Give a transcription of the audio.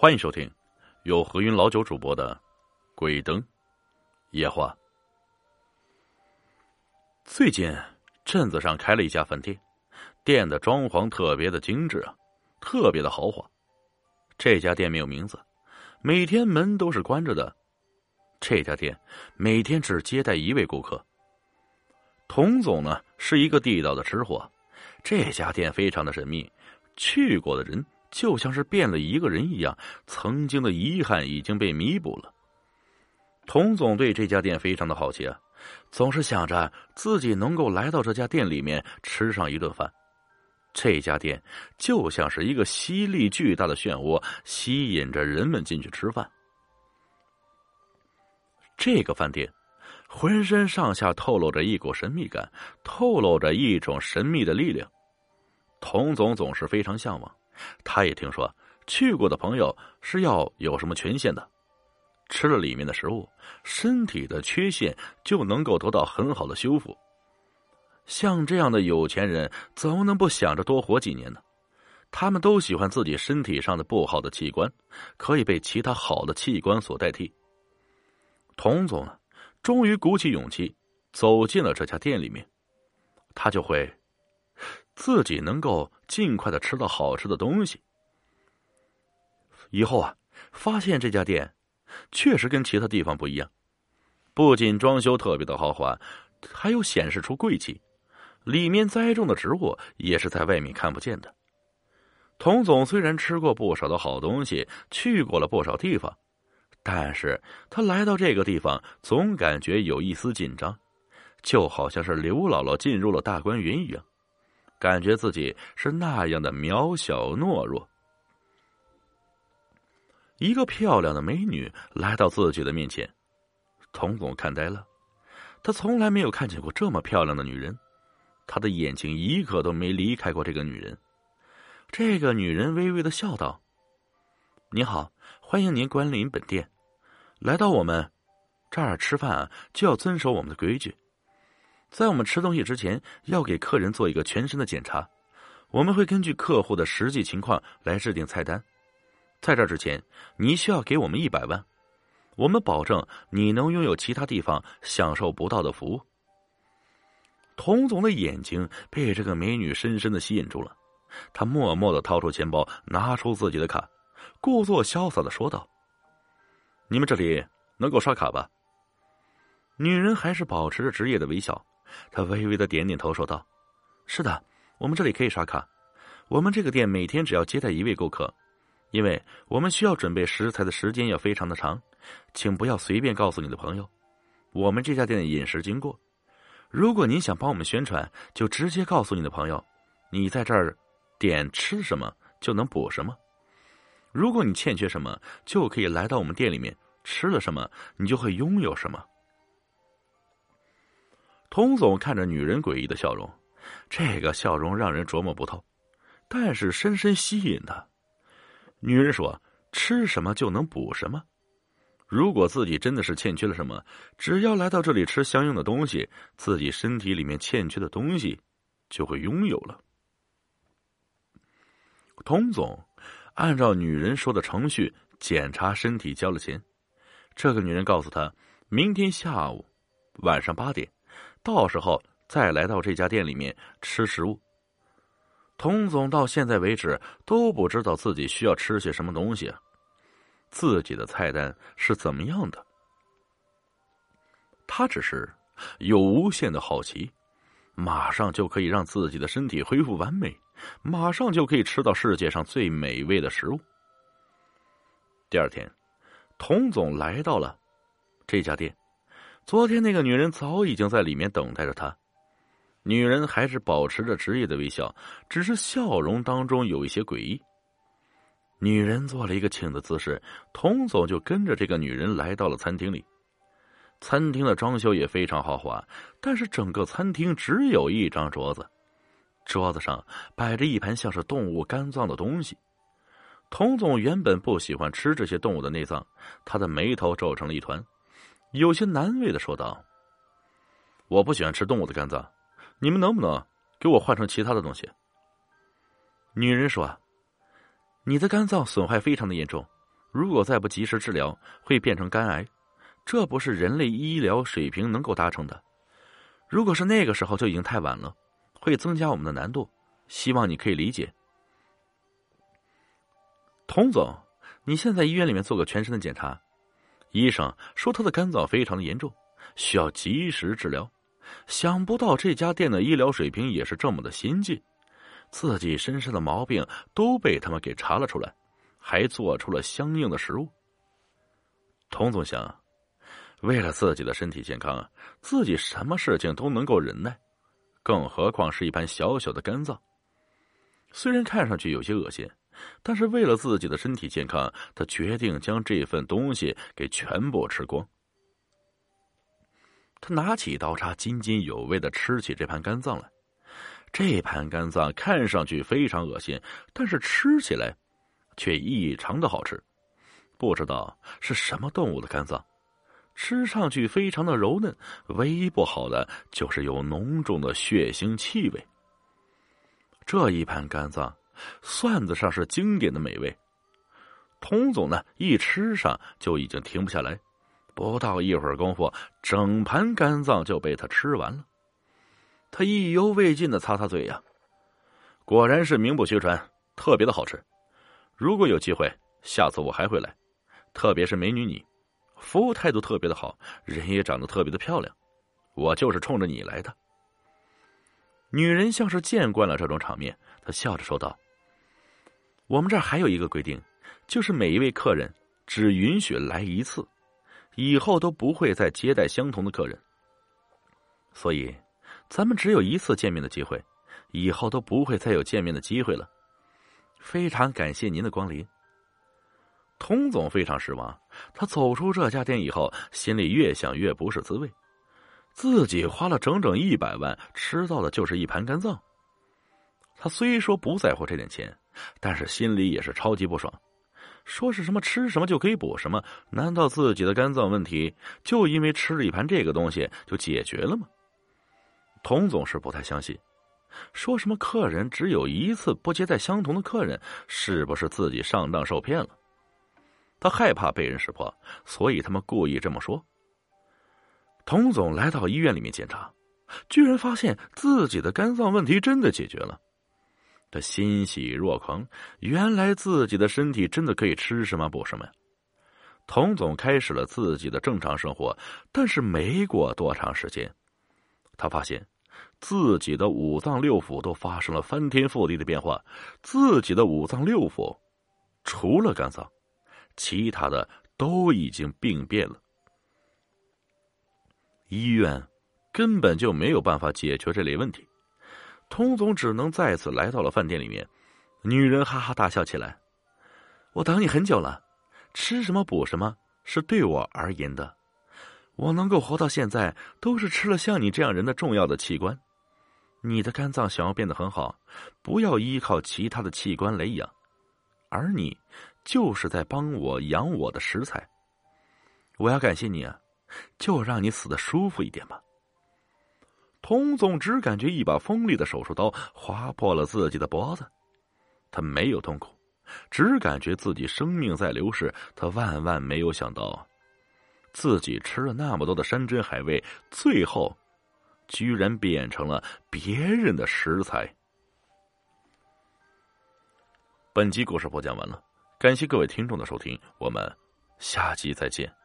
欢迎收听由何云老九主播的《鬼灯夜话》。最近镇子上开了一家饭店，店的装潢特别的精致啊，特别的豪华。这家店没有名字，每天门都是关着的。这家店每天只接待一位顾客。童总呢是一个地道的吃货，这家店非常的神秘，去过的人。就像是变了一个人一样，曾经的遗憾已经被弥补了。童总对这家店非常的好奇啊，总是想着自己能够来到这家店里面吃上一顿饭。这家店就像是一个吸力巨大的漩涡，吸引着人们进去吃饭。这个饭店浑身上下透露着一股神秘感，透露着一种神秘的力量。童总总是非常向往。他也听说去过的朋友是要有什么权限的，吃了里面的食物，身体的缺陷就能够得到很好的修复。像这样的有钱人，怎么能不想着多活几年呢？他们都喜欢自己身体上的不好的器官可以被其他好的器官所代替。童总啊终于鼓起勇气走进了这家店里面，他就会。自己能够尽快的吃到好吃的东西。以后啊，发现这家店确实跟其他地方不一样，不仅装修特别的豪华，还有显示出贵气。里面栽种的植物也是在外面看不见的。童总虽然吃过不少的好东西，去过了不少地方，但是他来到这个地方，总感觉有一丝紧张，就好像是刘姥姥进入了大观园一样。感觉自己是那样的渺小懦弱。一个漂亮的美女来到自己的面前，童总看呆了。他从来没有看见过这么漂亮的女人，他的眼睛一刻都没离开过这个女人。这个女人微微的笑道：“你好，欢迎您光临本店。来到我们这儿吃饭啊，就要遵守我们的规矩。”在我们吃东西之前，要给客人做一个全身的检查。我们会根据客户的实际情况来制定菜单。在这之前，你需要给我们一百万，我们保证你能拥有其他地方享受不到的服务。童总的眼睛被这个美女深深的吸引住了，他默默的掏出钱包，拿出自己的卡，故作潇洒的说道：“你们这里能够刷卡吧？”女人还是保持着职业的微笑。他微微的点点头，说道：“是的，我们这里可以刷卡。我们这个店每天只要接待一位顾客，因为我们需要准备食材的时间要非常的长，请不要随便告诉你的朋友我们这家店的饮食经过。如果您想帮我们宣传，就直接告诉你的朋友，你在这儿点吃什么就能补什么。如果你欠缺什么，就可以来到我们店里面吃了什么，你就会拥有什么。”童总看着女人诡异的笑容，这个笑容让人琢磨不透，但是深深吸引他。女人说：“吃什么就能补什么。如果自己真的是欠缺了什么，只要来到这里吃相应的东西，自己身体里面欠缺的东西就会拥有了。”童总按照女人说的程序检查身体，交了钱。这个女人告诉他，明天下午晚上八点。到时候再来到这家店里面吃食物。童总到现在为止都不知道自己需要吃些什么东西啊，自己的菜单是怎么样的？他只是有无限的好奇，马上就可以让自己的身体恢复完美，马上就可以吃到世界上最美味的食物。第二天，童总来到了这家店。昨天那个女人早已经在里面等待着他，女人还是保持着职业的微笑，只是笑容当中有一些诡异。女人做了一个请的姿势，童总就跟着这个女人来到了餐厅里。餐厅的装修也非常豪华，但是整个餐厅只有一张桌子，桌子上摆着一盘像是动物肝脏的东西。童总原本不喜欢吃这些动物的内脏，他的眉头皱成了一团。有些难为的说道：“我不喜欢吃动物的肝脏，你们能不能给我换成其他的东西？”女人说：“你的肝脏损坏非常的严重，如果再不及时治疗，会变成肝癌，这不是人类医疗水平能够达成的。如果是那个时候，就已经太晚了，会增加我们的难度。希望你可以理解。童总，你现在医院里面做个全身的检查，医生说他的肝脏非常的严重，需要及时治疗。想不到这家店的医疗水平也是这么的先进，自己身上的毛病都被他们给查了出来。还做出了相应的食物。童总想，为了自己的身体健康啊，自己什么事情都能够忍耐，更何况是一盘小小的肝脏。虽然看上去有些恶心，但是为了自己的身体健康，他决定将这份东西给全部吃光。他拿起刀叉，津津有味的吃起这盘肝脏来。这盘肝脏看上去非常恶心，但是吃起来。却异常的好吃，不知道是什么动物的肝脏，吃上去非常的柔嫩，唯一不好的就是有浓重的血腥气味。这一盘肝脏算得上是经典的美味，童总呢一吃上就已经停不下来，不到一会儿功夫，整盘肝脏就被他吃完了。他意犹未尽的擦擦嘴呀，果然是名不虚传，特别的好吃。如果有机会，下次我还会来。特别是美女你，服务态度特别的好，人也长得特别的漂亮，我就是冲着你来的。女人像是见惯了这种场面，她笑着说道：“我们这儿还有一个规定，就是每一位客人只允许来一次，以后都不会再接待相同的客人。所以，咱们只有一次见面的机会，以后都不会再有见面的机会了。”非常感谢您的光临。童总非常失望，他走出这家店以后，心里越想越不是滋味。自己花了整整一百万，吃到的就是一盘肝脏。他虽说不在乎这点钱，但是心里也是超级不爽。说是什么吃什么就可以补什么？难道自己的肝脏问题就因为吃了一盘这个东西就解决了吗？童总是不太相信。说什么客人只有一次不接待相同的客人，是不是自己上当受骗了？他害怕被人识破，所以他们故意这么说。童总来到医院里面检查，居然发现自己的肝脏问题真的解决了，他欣喜若狂。原来自己的身体真的可以吃什么补什么呀！童总开始了自己的正常生活，但是没过多长时间，他发现。自己的五脏六腑都发生了翻天覆地的变化，自己的五脏六腑，除了肝脏，其他的都已经病变了。医院根本就没有办法解决这类问题，童总只能再次来到了饭店里面。女人哈哈大笑起来：“我等你很久了，吃什么补什么是对我而言的，我能够活到现在，都是吃了像你这样人的重要的器官。”你的肝脏想要变得很好，不要依靠其他的器官来养，而你就是在帮我养我的食材。我要感谢你啊，就让你死的舒服一点吧。童总只感觉一把锋利的手术刀划破了自己的脖子，他没有痛苦，只感觉自己生命在流逝。他万万没有想到，自己吃了那么多的山珍海味，最后。居然变成了别人的食材。本集故事播讲完了，感谢各位听众的收听，我们下集再见。